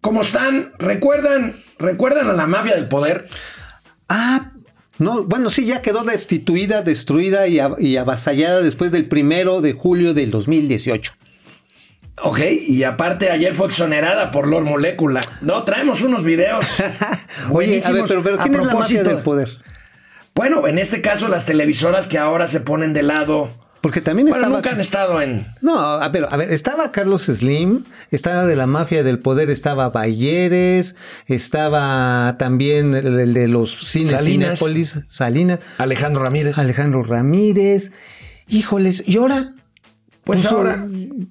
¿Cómo están? ¿Recuerdan, ¿Recuerdan a la mafia del poder? Ah, no, bueno, sí, ya quedó destituida, destruida y, y avasallada después del primero de julio del 2018. Ok, y aparte ayer fue exonerada por Lord Molecula. No, traemos unos videos. Oye, a ver, pero, pero ¿quién es la mafia del poder? Bueno, en este caso las televisoras que ahora se ponen de lado porque también bueno, estaba. nunca han estado en. No, a ver, a ver, estaba Carlos Slim, estaba de la mafia del poder, estaba Bayeres, estaba también el, de los cines Salinas, Salinas. Alejandro Ramírez. Alejandro Ramírez. Híjoles, ¿y ahora? Pues, ahora.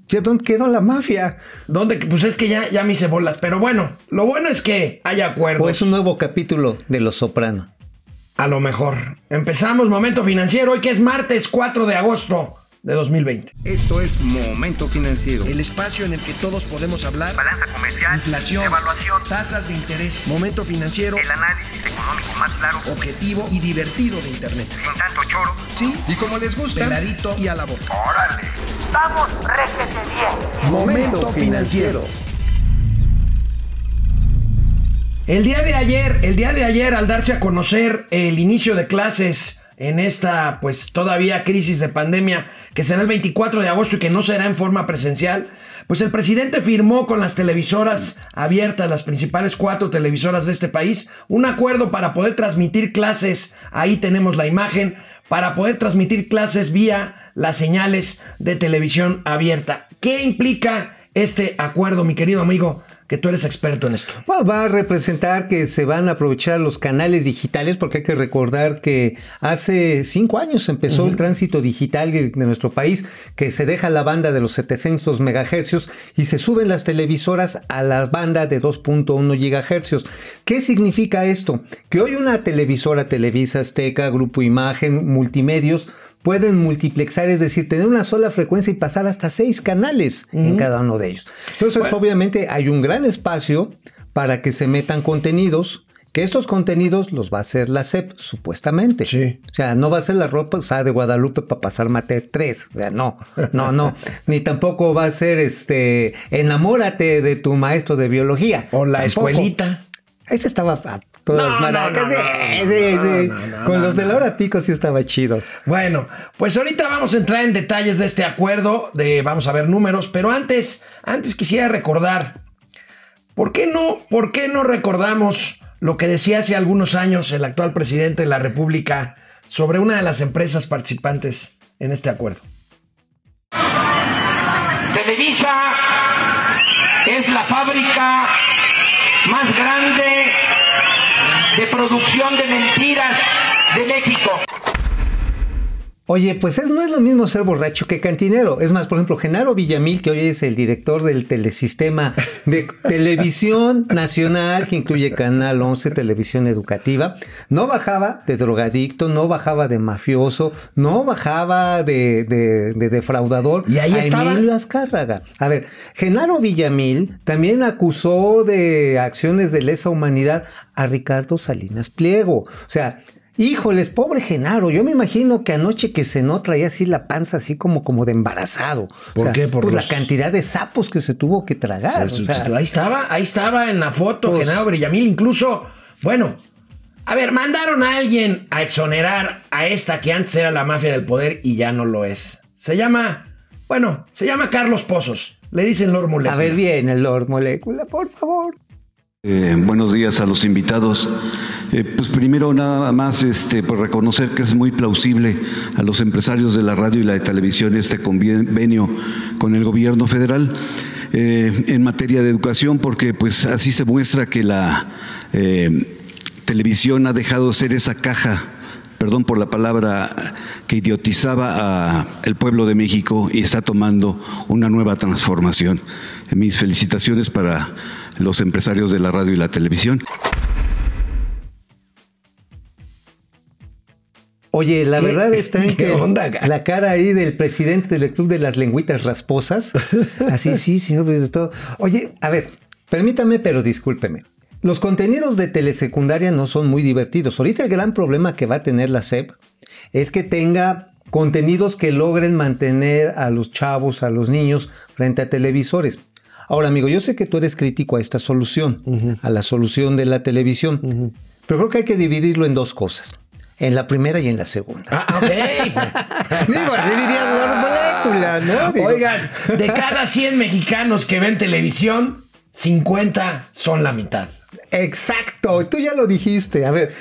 ¿Ya dónde quedó la mafia? ¿Dónde? Pues es que ya, ya me hice bolas. Pero bueno, lo bueno es que hay acuerdos. O es un nuevo capítulo de Los Soprano. A lo mejor. Empezamos Momento Financiero hoy que es martes 4 de agosto de 2020. Esto es Momento Financiero. El espacio en el que todos podemos hablar. Balanza comercial. Inflación. Evaluación. Tasas de interés. Momento Financiero. El análisis económico más claro. Objetivo y divertido de Internet. Sin tanto choro. Sí. Y como les gusta. Peladito y a la boca. Órale. Vamos, réjete bien. Momento Financiero. El día de ayer, el día de ayer, al darse a conocer el inicio de clases en esta, pues todavía crisis de pandemia, que será el 24 de agosto y que no será en forma presencial, pues el presidente firmó con las televisoras abiertas, las principales cuatro televisoras de este país, un acuerdo para poder transmitir clases, ahí tenemos la imagen, para poder transmitir clases vía las señales de televisión abierta. ¿Qué implica este acuerdo, mi querido amigo? Que tú eres experto en esto. Bueno, va a representar que se van a aprovechar los canales digitales, porque hay que recordar que hace cinco años empezó uh -huh. el tránsito digital de, de, nuestro país, que se deja la banda de los 700 megahercios y se suben las televisoras a la banda de 2.1 gigahercios. ¿Qué significa esto? Que hoy una televisora, Televisa, Azteca, Grupo Imagen, Multimedios, pueden multiplexar, es decir, tener una sola frecuencia y pasar hasta seis canales uh -huh. en cada uno de ellos. Entonces, bueno. obviamente, hay un gran espacio para que se metan contenidos. Que estos contenidos los va a hacer la SEP, supuestamente. Sí. O sea, no va a ser la ropa de Guadalupe para pasar Mate 3. O sea, no, no, no. Ni tampoco va a ser este. Enamórate de tu maestro de biología. O la tampoco. escuelita. Ese estaba todas No, maracas. no, no, sí, no, sí, no, sí. no, no, Con no, los de la hora pico sí estaba chido. Bueno, pues ahorita vamos a entrar en detalles de este acuerdo, de vamos a ver números, pero antes, antes quisiera recordar, ¿por qué no, por qué no recordamos lo que decía hace algunos años el actual presidente de la República sobre una de las empresas participantes en este acuerdo? Televisa es la fábrica más grande de producción de mentiras de México. Oye, pues es, no es lo mismo ser borracho que cantinero. Es más, por ejemplo, Genaro Villamil, que hoy es el director del telesistema de televisión nacional, que incluye Canal 11, televisión educativa, no bajaba de drogadicto, no bajaba de mafioso, no bajaba de, de, de defraudador y ahí a estaba. Emilio Azcárraga. A ver, Genaro Villamil también acusó de acciones de lesa humanidad a Ricardo Salinas Pliego. O sea, Híjoles, pobre Genaro, yo me imagino que anoche que cenó traía así la panza así como, como de embarazado. ¿Por o sea, qué? Por los... la cantidad de sapos que se tuvo que tragar. O sea, ahí estaba, ahí estaba en la foto pues, Genaro Villamil, incluso, bueno, a ver, mandaron a alguien a exonerar a esta que antes era la mafia del poder y ya no lo es. Se llama, bueno, se llama Carlos Pozos. Le dicen Lord Molecula. A ver bien el Lord Molecula, por favor. Eh, buenos días a los invitados. Eh, pues primero nada más este, por reconocer que es muy plausible a los empresarios de la radio y la de televisión este convenio con el gobierno federal eh, en materia de educación, porque pues así se muestra que la televisión ha dejado de ser esa caja perdón por la palabra, que idiotizaba al pueblo de México y está tomando una nueva transformación. Mis felicitaciones para los empresarios de la radio y la televisión. Oye, la verdad está en que onda, la cara ahí del presidente del Club de las Lengüitas Rasposas, así sí, señor, de todo. Oye, a ver, permítame, pero discúlpeme. Los contenidos de telesecundaria no son muy divertidos. Ahorita el gran problema que va a tener la SEP es que tenga contenidos que logren mantener a los chavos, a los niños frente a televisores. Ahora, amigo, yo sé que tú eres crítico a esta solución, a la solución de la televisión, pero creo que hay que dividirlo en dos cosas. En la primera y en la segunda. Ah, ok. Digo, así diría la molécula, ¿no? Digo, Oigan, de cada 100 mexicanos que ven televisión, 50 son la mitad. Exacto, tú ya lo dijiste. A ver,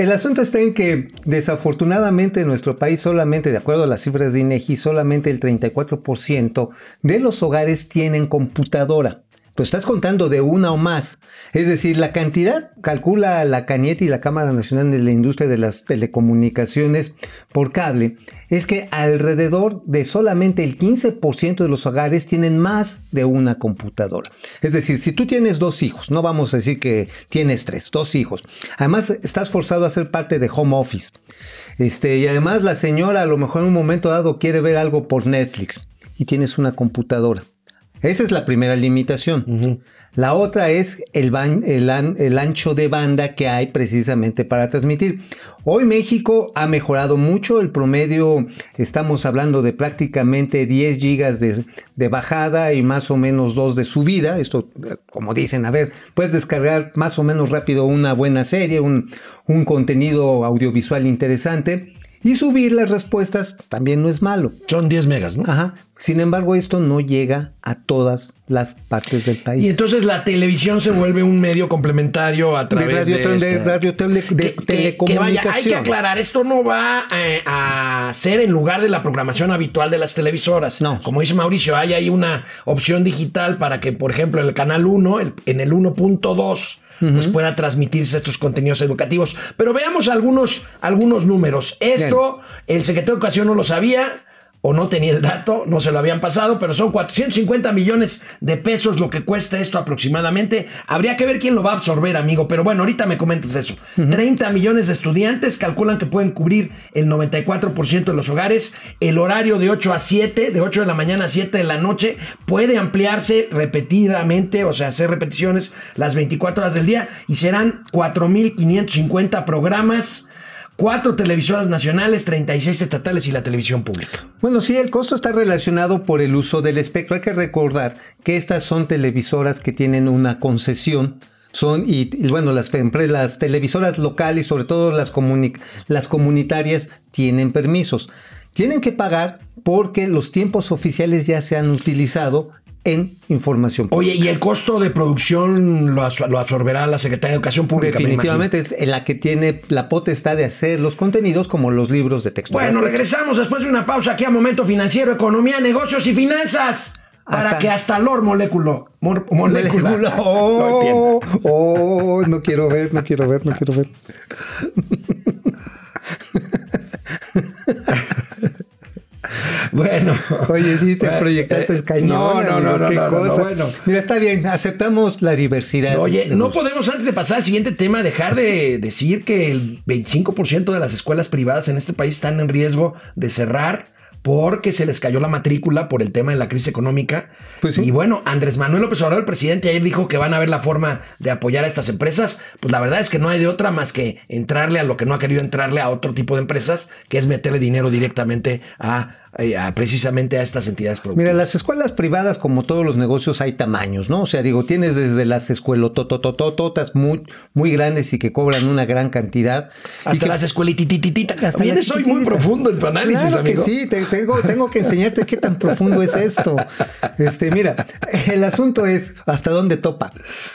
el asunto está en que desafortunadamente en nuestro país solamente, de acuerdo a las cifras de INEGI, solamente el 34% de los hogares tienen computadora. Lo estás contando de una o más. Es decir, la cantidad, calcula la CANIET y la Cámara Nacional de la Industria de las Telecomunicaciones por cable, es que alrededor de solamente el 15% de los hogares tienen más de una computadora. Es decir, si tú tienes dos hijos, no vamos a decir que tienes tres, dos hijos. Además, estás forzado a ser parte de home office. Este, y además la señora a lo mejor en un momento dado quiere ver algo por Netflix y tienes una computadora. Esa es la primera limitación. La otra es el, an- el ancho de banda que hay precisamente para transmitir. Hoy México ha mejorado mucho, el promedio estamos hablando de prácticamente 10 gigas de, de bajada y más o menos 2 de subida. Esto, como dicen, a ver, puedes descargar más o menos rápido una buena serie, un, un contenido audiovisual interesante. Y subir las respuestas también no es malo. Son 10 megas, ¿no? Ajá. Sin embargo, esto no llega a todas las partes del país. Y entonces la televisión se vuelve un medio complementario a de través radio, de, radio tele- de que- que- telecomunicación. que vaya, hay que aclarar, esto no va eh, a ser en lugar de la programación habitual de las televisoras. No. Como dice Mauricio, hay ahí una opción digital para que, por ejemplo, en el canal 1, el- en el 1.2, pues pueda transmitirse estos contenidos educativos. Pero veamos algunos, algunos números. Esto, el secretario de Educación no lo sabía o no tenía el dato, no se lo habían pasado, pero son 450 millones de pesos lo que cuesta esto aproximadamente. Habría que ver quién lo va a absorber, amigo, pero bueno, ahorita me comentas eso. 30 millones de estudiantes calculan que pueden cubrir el 94% de los hogares. El horario de 8 a 7, de 8 de la mañana a 7 de la noche, puede ampliarse repetidamente, o sea, hacer repeticiones las 24 horas del día y serán 4.550 programas. Cuatro televisoras nacionales, 36 estatales y la televisión pública. Bueno, sí, el costo está relacionado por el uso del espectro. Hay que recordar que estas son televisoras que tienen una concesión. Son, y, bueno, las, empre- las televisoras locales, sobre todo las, comuni- las comunitarias, tienen permisos. Tienen que pagar porque los tiempos oficiales ya se han utilizado en información Oye, ¿y el costo de producción lo, absor- lo absorberá la Secretaría de Educación Pública? me Definitivamente es la que tiene la potestad de hacer los contenidos como los libros de texto. Bueno, regresamos después de una pausa aquí a Momento Financiero, Economía, Negocios y Finanzas. Para Hasta- que hasta Lord Moléculo. mor- molécula. Oh, oh, no quiero ver, no quiero ver, no quiero ver. Bueno. Oye, sí, te Eh, proyectaste eh, cañón. No, no, no, no, qué no, no, cosa. bueno. Mira, está bien, aceptamos la diversidad. Oye, no los- podemos antes de pasar al siguiente tema dejar de decir que el 25% de las escuelas privadas en este país están en riesgo de cerrar porque se les cayó la matrícula por el tema de la crisis económica. Pues sí. Y bueno, Andrés Manuel López Obrador, el presidente, ayer dijo que van a ver la forma de apoyar a estas empresas. Pues la verdad es que no hay de otra más que entrarle a lo que no ha querido entrarle a otro tipo de empresas, que es meterle dinero directamente a, eh, a precisamente a estas entidades productivas. Mira, las escuelas privadas, como todos los negocios, hay tamaños, ¿no? O sea, digo, tienes desde las escuelotototototas muy, muy grandes y que cobran una gran cantidad. y Hasta que- las escuelititititas. Vienes hoy muy profundo en tu análisis, claro amigo. que sí, te- tengo, tengo que enseñarte qué tan profundo es esto. Este, mira, el asunto es hasta dónde topa.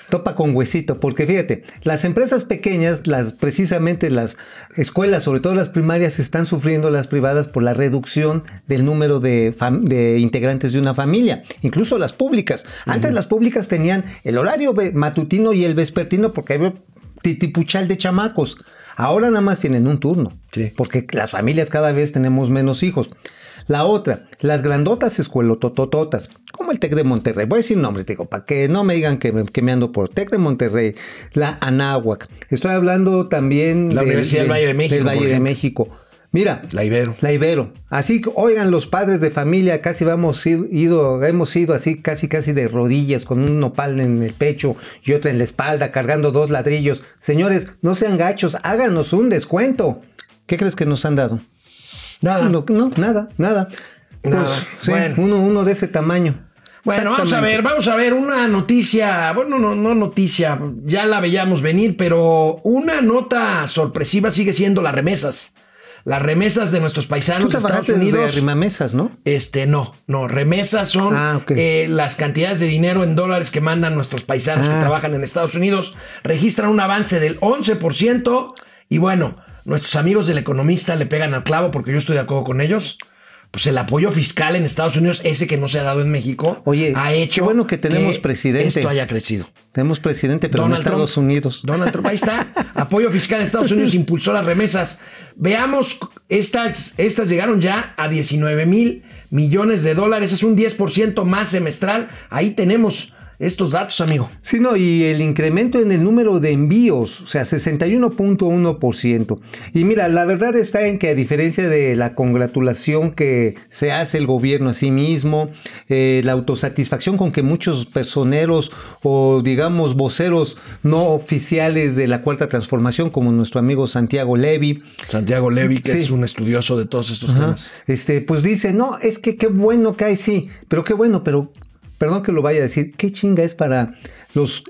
Topa con huesito, porque fíjate, las empresas pequeñas, las precisamente las escuelas, sobre todo las primarias, están sufriendo las privadas por la reducción del número de, integrantes de una familia, incluso las públicas. Antes las públicas tenían el horario matutino y el vespertino porque había titipuchal de chamacos. Ahora nada más tienen un turno, Sí. porque las familias cada vez tenemos menos hijos. La otra, las grandotas escuelototototas, como el TEC de Monterrey. Voy a decir nombres, digo, para que no me digan que me, que me ando por TEC de Monterrey, la Anáhuac. Estoy hablando también La Universidad del Valle de México, Del Valle de. México. Mira, La Ibero. la Ibero. Así que, oigan, los padres de familia, casi vamos ir- ido, hemos ido así, casi, casi de rodillas, con un nopal en el pecho y otro en la espalda, cargando dos ladrillos. Señores, no sean gachos, háganos un descuento. ¿Qué crees que nos han dado? Nada. No, no, nada, nada. Pues, sí, uno, uno de ese tamaño. Bueno, vamos a ver, vamos a ver una noticia, bueno, no, no noticia, ya la veíamos venir, pero una nota sorpresiva sigue siendo las remesas. Las remesas de nuestros paisanos de Estados Unidos. arrimamesas, ¿no? Este, no, no, remesas son Ah, eh, las cantidades de dinero en dólares que mandan nuestros paisanos que Ah. trabajan en Estados Unidos. Registran un avance del 11% y bueno, nuestros amigos del economista le pegan al clavo porque yo estoy de acuerdo con ellos. Pues el apoyo fiscal en Estados Unidos, ese que no se ha dado en México, Oye, ha hecho qué bueno que tenemos presidente. esto haya crecido. Tenemos presidente, pero Donald en Estados Trump. Unidos. Donald Trump, ahí está. Apoyo fiscal en Estados Unidos impulsó las remesas. Veamos, estas, estas llegaron ya a 19 mil millones de dólares. Es un 10% más semestral. Ahí tenemos estos datos, amigo. Sí, no, y el incremento en el número de envíos, o sea, 61.1%. Y mira, la verdad está en que a diferencia de la congratulación que se hace el gobierno a sí mismo, eh, la autosatisfacción con que muchos personeros o digamos voceros no oficiales de la Cuarta Transformación, como nuestro amigo Santiago Levy, Santiago Levy, que Sí. es un estudioso de todos estos Ajá. temas. Este, pues dice, no, es que qué bueno que hay, sí, pero qué bueno, pero perdón que lo vaya a decir, qué chinga es para los,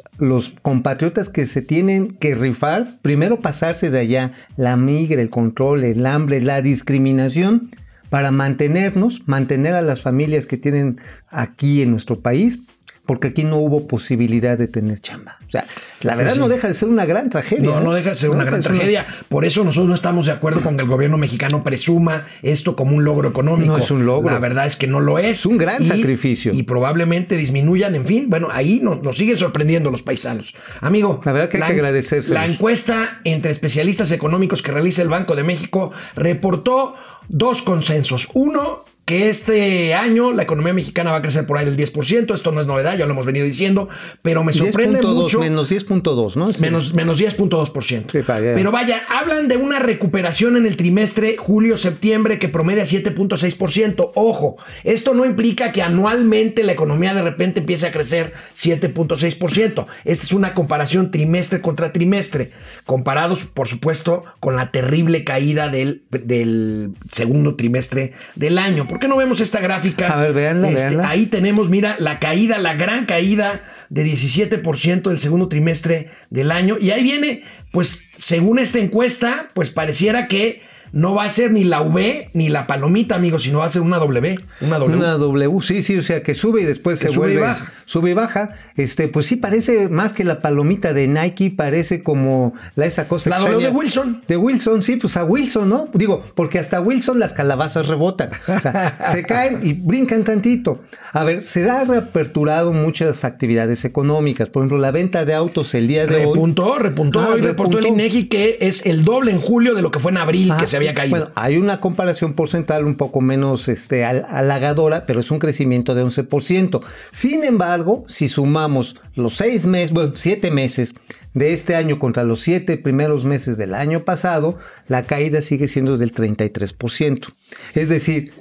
compatriotas que se tienen que rifar, primero pasarse de allá la migra, el control, el hambre, la discriminación, para mantenernos, mantener a las familias que tienen aquí en nuestro país, porque aquí no hubo posibilidad de tener chamba. O sea, la verdad Pues sí. no deja de ser una gran tragedia. No, ¿eh? no deja de ser una gran tragedia. Por eso nosotros no estamos de acuerdo con que el gobierno mexicano presuma esto como un logro económico. No es un logro. La verdad es que no lo es. Es un gran sacrificio. Y probablemente disminuyan, en fin. Bueno, ahí nos, nos siguen sorprendiendo los paisanos. Amigo, La verdad que hay que agradecérselos. La encuesta entre especialistas económicos que realiza el Banco de México reportó dos consensos. Uno, que este año la economía mexicana va a crecer por ahí del 10%. Esto no es novedad, ya lo hemos venido diciendo. Pero me sorprende 10.2, mucho. Menos 10.2, ¿no? Menos, menos 10.2%. Sí, para allá. Pero vaya, hablan de una recuperación en el trimestre julio-septiembre que promedia 7.6%. Ojo, esto no implica que anualmente la economía de repente empiece a crecer 7.6%. Esta es una comparación trimestre contra trimestre, comparados, por supuesto, con la terrible caída del, del segundo trimestre del año. ¿Por qué no vemos esta gráfica? A ver, véanla, véanla. Ahí tenemos, mira, la caída, la gran caída de 17% del segundo trimestre del año. Y ahí viene, pues, según esta encuesta, pues pareciera que no va a ser ni la V ni la palomita, amigos, sino va a ser una W. Una W. Una W, sí, sí, o sea, que sube y después Que se sube y vuelve. baja. Sube y baja. Este, pues sí, parece más que la palomita de Nike, parece como la, esa cosa La extraña. W de Wilson. De Wilson, sí, pues a Wilson, ¿no? Digo, porque hasta Wilson las calabazas rebotan. O sea, se caen y brincan tantito. A ver, se ha reaperturado muchas actividades económicas. Por ejemplo, la venta de autos el día de hoy. Repuntó, repuntó. Ah, Hoy reportó el. INEGI que es el doble en julio de lo que fue en abril, que se había caído. Bueno, hay una comparación porcentual un poco menos este, hal- halagadora, pero es un crecimiento de 11%. Sin embargo, si sumamos los seis meses, bueno, siete meses de este año contra los siete primeros meses del año pasado, la caída sigue siendo del 33%. Es decir,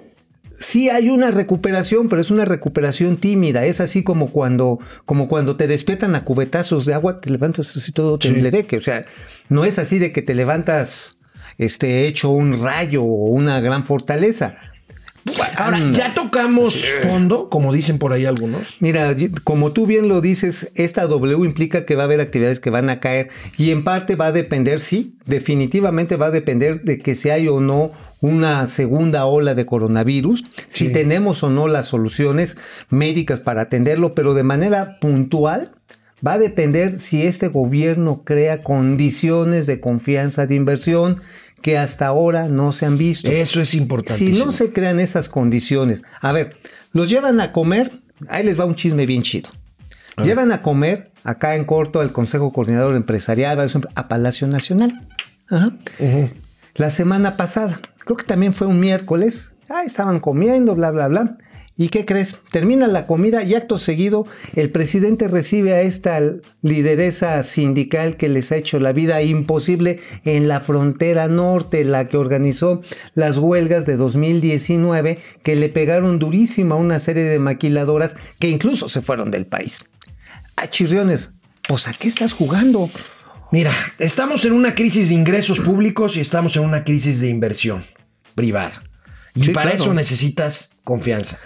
sí hay una recuperación, pero es una recuperación tímida. Es así como cuando, como cuando te despiertan a cubetazos de agua, te levantas así todo temblereque. O sea, no es así de que te levantas este, hecho un rayo o una gran fortaleza. Ahora, Anda. ya tocamos fondo, como dicen por ahí algunos. Mira, como tú bien lo dices, esta W implica que va a haber actividades que van a caer y en parte va a depender, sí, definitivamente va a depender de que si hay o no una segunda ola de coronavirus, si tenemos o no las soluciones médicas para atenderlo, pero de manera puntual. Va a depender si este gobierno crea condiciones de confianza de inversión que hasta ahora no se han visto. Eso es Si importantísimo. no se crean esas condiciones, a ver, los llevan a comer, ahí les va un chisme bien chido. Llevan a comer acá en corto al Consejo Coordinador Empresarial, a Palacio Nacional. Ajá. La semana pasada, creo que también fue un miércoles, ah, estaban comiendo, bla, bla, bla. ¿Y qué crees? Termina la comida y acto seguido el presidente recibe a esta lideresa sindical que les ha hecho la vida imposible en la frontera norte, la que organizó las huelgas de 2019 que le pegaron durísimo a una serie de maquiladoras que incluso se fueron del país. A chirriones, pues a qué estás jugando? Mira, estamos en una crisis de ingresos públicos y estamos en una crisis de inversión privada. Y Sí, para claro. eso necesitas confianza.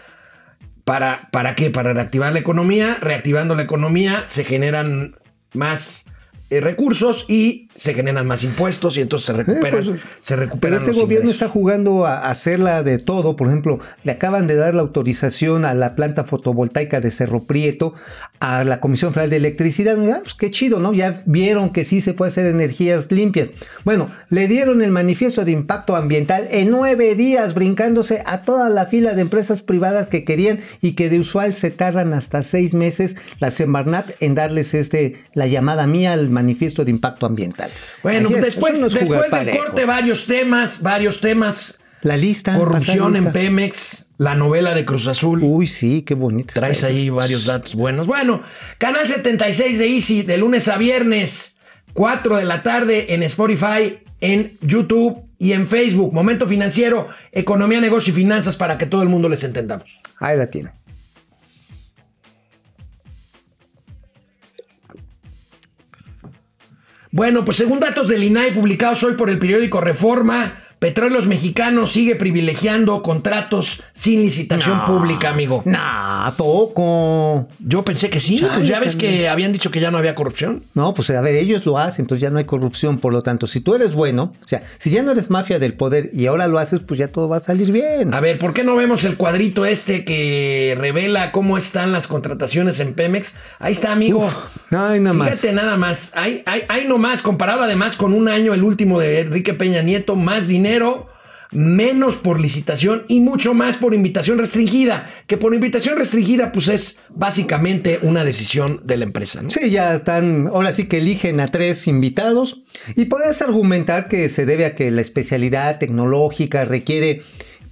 ¿Para, ¿Para qué? Para reactivar la economía. Reactivando la economía se generan más eh, recursos y se generan más impuestos y entonces se recuperan, pues, se Pero recuperan este los gobierno ingresos. está jugando a hacerla de todo. Por ejemplo, le acaban de dar la autorización a la planta fotovoltaica de Cerro Prieto, a la Comisión Federal de Electricidad. Ah, pues qué chido, ¿no? Ya vieron que sí se puede hacer energías limpias. Bueno, le dieron el manifiesto de impacto ambiental en nueve días, brincándose a toda la fila de empresas privadas que querían y que de usual se tardan hasta seis meses la Semarnat en darles este la llamada mía al manifiesto de impacto ambiental. Bueno, después, después del corte, varios temas, varios temas. La lista. Corrupción en. Pemex, la novela de Cruz Azul. Uy, sí, qué bonita. está Traes esa. ahí varios datos buenos. Bueno, Canal 76 de Easy, de lunes a viernes, 4 de la tarde en Spotify, en YouTube y en Facebook. Momento financiero, economía, negocio y finanzas para que todo el mundo les entendamos. Ahí la tiene. Bueno, pues según datos del INAI publicados hoy por el periódico Reforma, Petróleos Mexicanos sigue privilegiando contratos sin licitación pública, amigo. Nah, poco. Yo pensé que sí, Chale, pues ya ves también. que habían dicho que ya no había corrupción. No, pues a ver, ellos lo hacen, entonces ya no hay corrupción. Por lo tanto, si tú eres bueno, o sea, si ya no eres mafia del poder y ahora lo haces, pues ya todo va a salir bien. A ver, ¿por qué no vemos el cuadrito este que revela cómo están las contrataciones en Pemex? Ahí está, amigo. Uf, ay, nada más. Fíjate nada más. Hay, hay, hay nomás, comparado además con un año, el último de Enrique Peña Nieto, más dinero, menos por licitación y mucho más por invitación restringida. Que por invitación restringida, pues es básicamente una decisión de la empresa, ¿no? Sí, ya están, ahora sí que eligen a tres invitados y podés argumentar que se debe a que la especialidad tecnológica requiere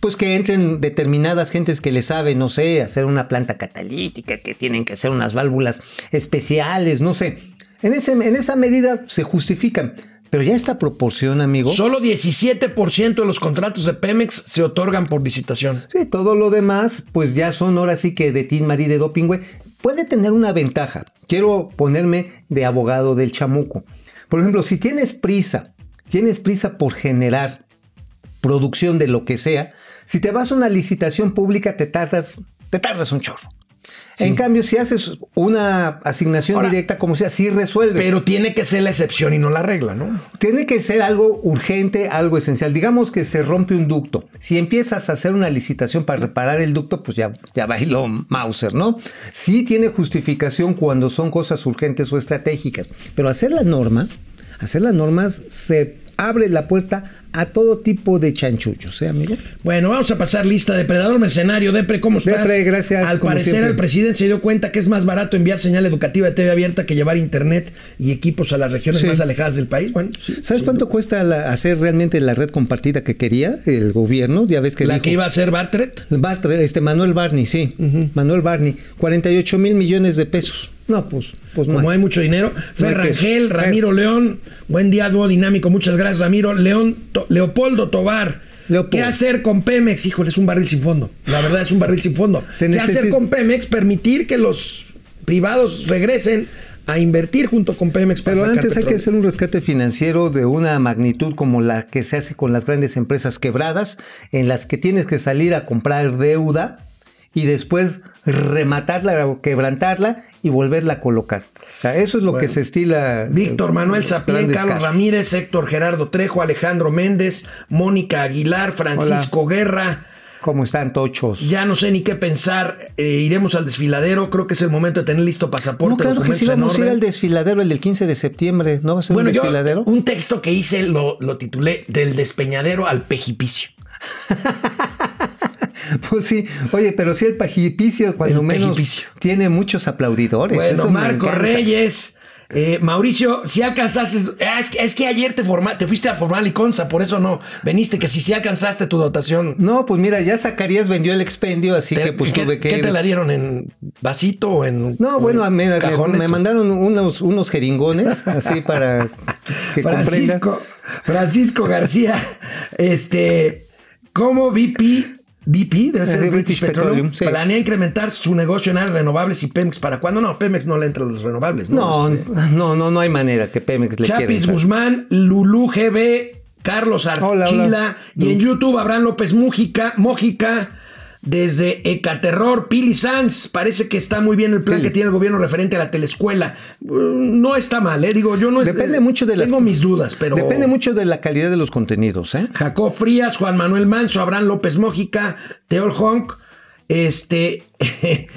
pues que entren determinadas gentes que le saben, no sé, hacer una planta catalítica, que tienen que hacer unas válvulas especiales, no sé. En, ese, en esa medida se justifican. Pero ya esta proporción, amigo. Solo 17% de los contratos de Pemex se otorgan por licitación. Sí, todo lo demás, pues ya son ahora sí que de Tin Marí de doping, güey. Puede tener una ventaja. Quiero ponerme de abogado del chamuco. Por ejemplo, si tienes prisa, tienes prisa por generar producción de lo que sea, si te vas a una licitación pública te tardas, te tardas un chorro. En cambio, si haces una asignación Ahora, directa, como sea, sí resuelve. Pero tiene que ser la excepción y no la regla, ¿no? Tiene que ser algo urgente, algo esencial. Digamos que se rompe un ducto. Si empiezas a hacer una licitación para reparar el ducto, pues ya, ya bailó Mauser, ¿no? Sí tiene justificación cuando son cosas urgentes o estratégicas. Pero hacer la norma, hacer las normas se abre la puerta a todo tipo de chanchullos, ¿eh, amigo? Bueno, vamos a pasar lista. Depredador Mercenario, Depre, ¿cómo estás? Depre, gracias, Al parecer, siempre. el presidente se dio cuenta que es más barato enviar señal educativa de TV abierta que llevar internet y equipos a las regiones Sí. más alejadas del país. Bueno, sí, ¿Sabes sí. cuánto cuesta la- hacer realmente la red compartida que quería el gobierno? Ya ves que La dijo- que iba a ser Bartlett. Bart- este Manuel Barney, sí. Manuel Barney. 48 mil millones de pesos. No, pues, pues no. Como hay. hay mucho dinero. Fer No hay que- Rangel, Fer. Ramiro León. Buen día, dúo dinámico. Muchas gracias, Ramiro. León, To- Leopoldo Tobar. Leopoldo. ¿Qué hacer con Pemex? Híjole, es un barril sin fondo. La verdad es un barril sin fondo. Se ¿Qué hacer con Pemex? Permitir que los privados regresen a invertir junto con Pemex para Pero antes hay que hacer un rescate financiero de una magnitud como la que se hace con las grandes empresas quebradas, en las que tienes que salir a comprar deuda y después rematarla o quebrantarla y volverla a colocar. O sea, eso es lo que se estila. Víctor Manuel Sapien, Carlos. Ramírez, Héctor Gerardo Trejo, Alejandro Méndez, Mónica Aguilar, Francisco Guerra. ¿Cómo están, tochos? Ya no sé ni qué pensar. Eh, iremos al desfiladero. Creo que es el momento de tener listo pasaporte. No, claro que sí vamos a ir al desfiladero el del 15 de septiembre. ¿No va a ser Bueno, un yo desfiladero? un texto que hice lo, lo titulé Del despeñadero al pejipicio. Pues sí, oye, pero sí el pajipicio, cuando El menos, pajipicio. tiene muchos aplaudidores. Bueno, eso Marco. Reyes. eh, Mauricio, si alcanzaste, ah, es, que, es que ayer te, forma, te fuiste a formar Consa, por eso no veniste, que si sí alcanzaste tu dotación. No, pues mira, ya Zacarías vendió el expendio, así Te- que pues ¿qué, tuve que qué te la dieron? ¿En vasito o en No, bueno, en me, me- cajones? me mandaron unos, unos jeringones así para que. Francisco, Francisco García, este, ¿cómo BP, BP, debe ser Eh, British, British Petroleum, Petroleum, sí. planea incrementar su negocio en áreas renovables y Pemex? ¿Para cuándo? No, Pemex no le entra a los renovables, ¿no? No, Este, no, no, no hay manera que Pemex le Chapis entrar. Guzmán, Lulú GB, Carlos Hola, Archila hola. y en YouTube Abraham López Mújica, Mójica, Desde Ecaterror, Pili Sanz, parece que está muy bien el plan que tiene el gobierno referente a la telescuela. Mm, No está mal, ¿eh? Digo, yo no es- Depende mucho de las. Tengo mis dudas, pero. Depende mucho de la calidad de los contenidos, ¿eh? Jacob Frías, Juan Manuel Manso, Abraham López Mójica, Teol Honk, este.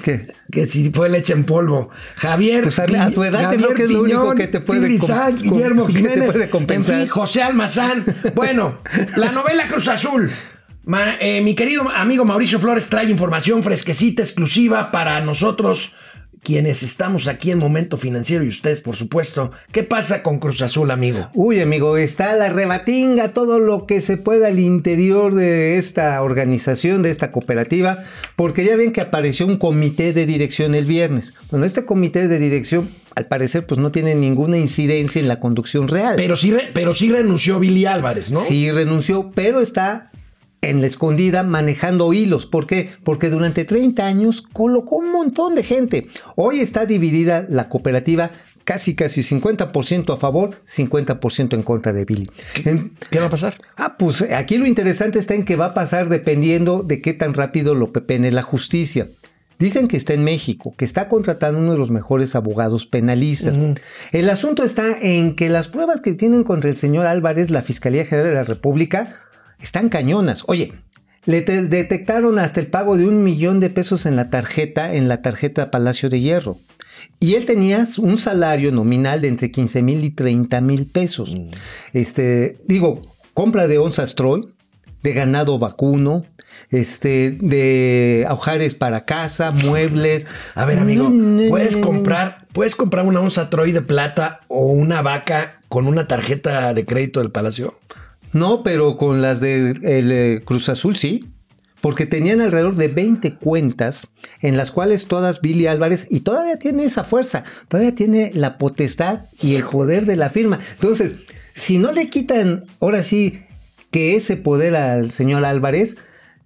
¿Qué? Que si fue leche en polvo. Javier. Pues a- a tu edad creo que es lo único que te puede Sanz, Guillermo que te Jiménez. puede compensar. En fin, José Almazán. Bueno, la novela Cruz Azul. Ma- eh, mi querido amigo Mauricio Flores trae información fresquecita, exclusiva para nosotros, quienes estamos aquí en Momento Financiero y ustedes, por supuesto. ¿Qué pasa con Cruz Azul, amigo? Uy, amigo, está la rebatinga, todo lo que se pueda al interior de esta organización, de esta cooperativa, porque ya ven que apareció un comité de dirección el viernes. Bueno, este comité de dirección, al parecer, pues no tiene ninguna incidencia en la conducción real. Pero sí, re- pero sí renunció Billy Álvarez, ¿no? Sí renunció, pero está en la escondida manejando hilos. ¿Por qué? Porque durante 30 años colocó un montón de gente. Hoy está dividida la cooperativa casi casi 50% a favor, 50% en contra de Billy. ¿Qué va a pasar? Ah, pues aquí lo interesante está en que va a pasar dependiendo de qué tan rápido lo pepene la justicia. Dicen que está en México, que está contratando uno de los mejores abogados penalistas. El asunto está en que las pruebas que tienen contra el señor Álvarez, la Fiscalía General de la República, están cañonas. Oye, le te- detectaron hasta el pago de un millón de pesos en la tarjeta, en la tarjeta Palacio de Hierro. Y él tenía un salario nominal de entre 15 mil y 30 mil pesos. Este, digo, compra de onzas Troy, de ganado vacuno, este, de aujares para casa, muebles. A ver, amigo, No, no, puedes no. comprar, puedes comprar una onza Troy de plata o una vaca con una tarjeta de crédito del Palacio. No, pero con las de el, eh, Cruz Azul sí. Porque tenían alrededor de 20 cuentas en las cuales todas Billy Álvarez, y todavía tiene esa fuerza, todavía tiene la potestad y el poder de la firma. Entonces, si no le quitan ahora sí que ese poder al señor Álvarez,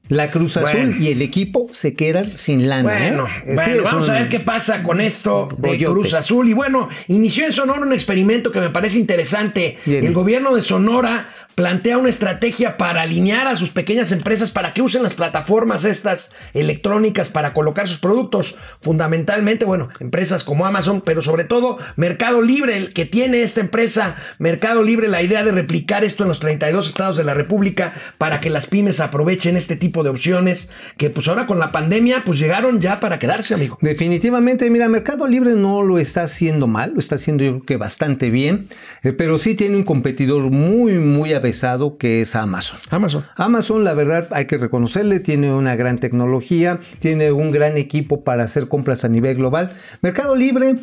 la Cruz Azul Bueno. y el equipo se quedan sin lana. Bueno, ¿eh? bueno, es vamos a ver qué pasa con esto de. Cruz Azul. Y bueno, inició en Sonora un experimento que me parece interesante. Bien. El gobierno de Sonora plantea una estrategia para alinear a sus pequeñas empresas para que usen las plataformas estas electrónicas para colocar sus productos. Fundamentalmente, bueno, empresas como Amazon, pero sobre todo Mercado Libre, el que tiene esta empresa, Mercado Libre, la idea de replicar esto en los 32 estados de la República para que las pymes aprovechen este tipo de opciones que pues ahora con la pandemia pues llegaron ya para quedarse, amigo. Definitivamente, mira, Mercado Libre no lo está haciendo mal, lo está haciendo yo creo que bastante bien, eh, pero sí tiene un competidor muy, muy avesado que es Amazon. Amazon. Amazon, la verdad, hay que reconocerle, tiene una gran tecnología, tiene un gran equipo para hacer compras a nivel global. Mercado Libre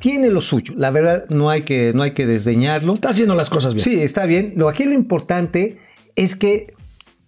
tiene lo suyo, la verdad, no hay que, no hay que desdeñarlo. Está haciendo las cosas bien. Sí, está bien. Lo aquí lo importante es que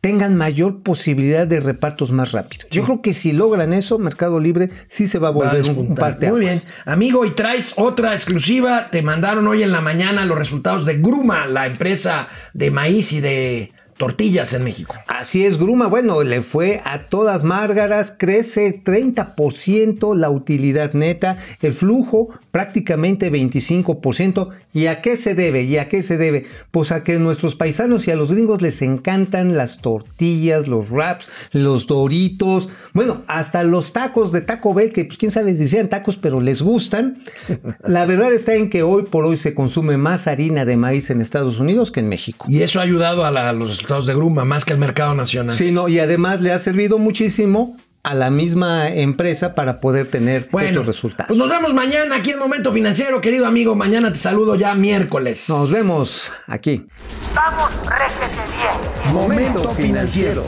tengan mayor posibilidad de repartos más rápidos. Yo creo que si logran eso, Mercado Libre sí se va a Va a volver un, parte Muy bien. Amigo, y traes otra exclusiva. Te mandaron hoy en la mañana los resultados de Gruma, la empresa de maíz y de tortillas en México. Así es, Gruma. Bueno, le fue a todas márgaras, crece 30% la utilidad neta, el flujo prácticamente 25%. ¿Y a qué se debe? ¿Y a qué se debe? Pues a que a nuestros paisanos y a los gringos les encantan las tortillas, los wraps, los doritos, bueno, hasta los tacos de Taco Bell, que pues quién sabe si sean tacos, pero les gustan. La verdad está en que hoy por hoy se consume más harina de maíz en Estados Unidos que en México. Y eso ha ayudado a, la- a los resultados de Gruma, más que al mercado nacional. Sí, no, y además le ha servido muchísimo a la misma empresa para poder tener Bueno, estos resultados. pues nos vemos mañana aquí en Momento Financiero, querido amigo. Mañana te saludo ya miércoles. Nos vemos aquí. Vamos, réjete bien. Momento financiero.